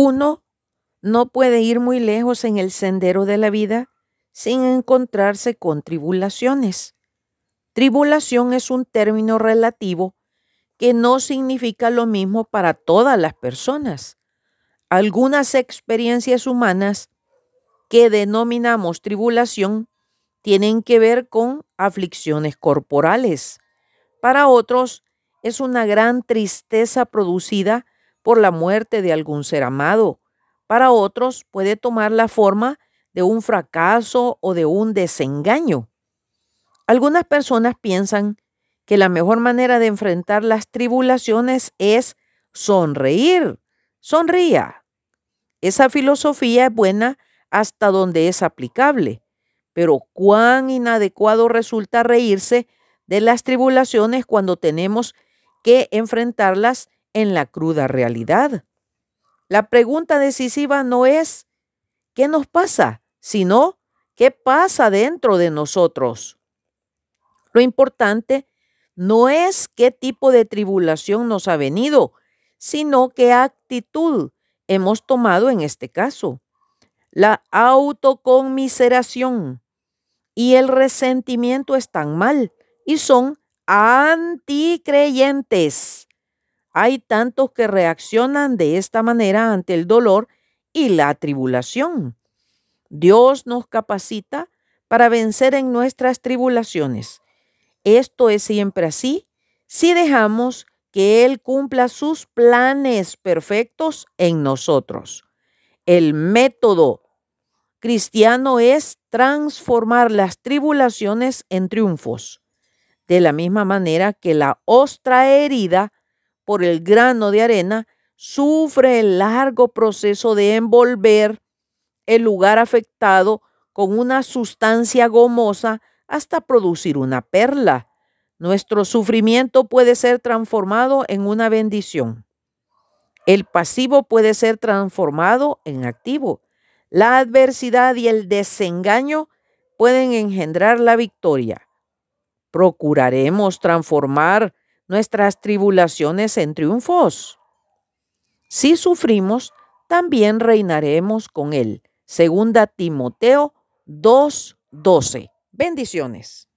Uno no puede ir muy lejos en el sendero de la vida sin encontrarse con tribulaciones. Tribulación es un término relativo que no significa lo mismo para todas las personas. Algunas experiencias humanas que denominamos tribulación tienen que ver con aflicciones corporales. Para otros es una gran tristeza producida por la muerte de algún ser amado. Para otros puede tomar la forma de un fracaso o de un desengaño. Algunas personas piensan que la mejor manera de enfrentar las tribulaciones es sonreír. Sonría. Esa filosofía es buena hasta donde es aplicable, pero cuán inadecuado resulta reírse de las tribulaciones cuando tenemos que enfrentarlas en la cruda realidad. La pregunta decisiva no es ¿qué nos pasa? sino ¿qué pasa dentro de nosotros? Lo importante no es qué tipo de tribulación nos ha venido, sino qué actitud hemos tomado en este caso. La autoconmiseración y el resentimiento están mal y son anticreyentes. Hay tantos que reaccionan de esta manera ante el dolor y la tribulación. Dios nos capacita para vencer en nuestras tribulaciones esto es siempre así si dejamos que Él cumpla sus planes perfectos en nosotros. El método cristiano es transformar las tribulaciones en triunfos, de la misma manera que la ostra herida por el grano de arena sufre el largo proceso de envolver el lugar afectado con una sustancia gomosa hasta producir una perla. Nuestro sufrimiento puede ser transformado en una bendición. El pasivo puede ser transformado en activo. La adversidad y el desengaño pueden engendrar la victoria. Procuraremos transformar nuestras tribulaciones en triunfos. Si sufrimos, también reinaremos con él. Segunda Timoteo 2:12. Bendiciones.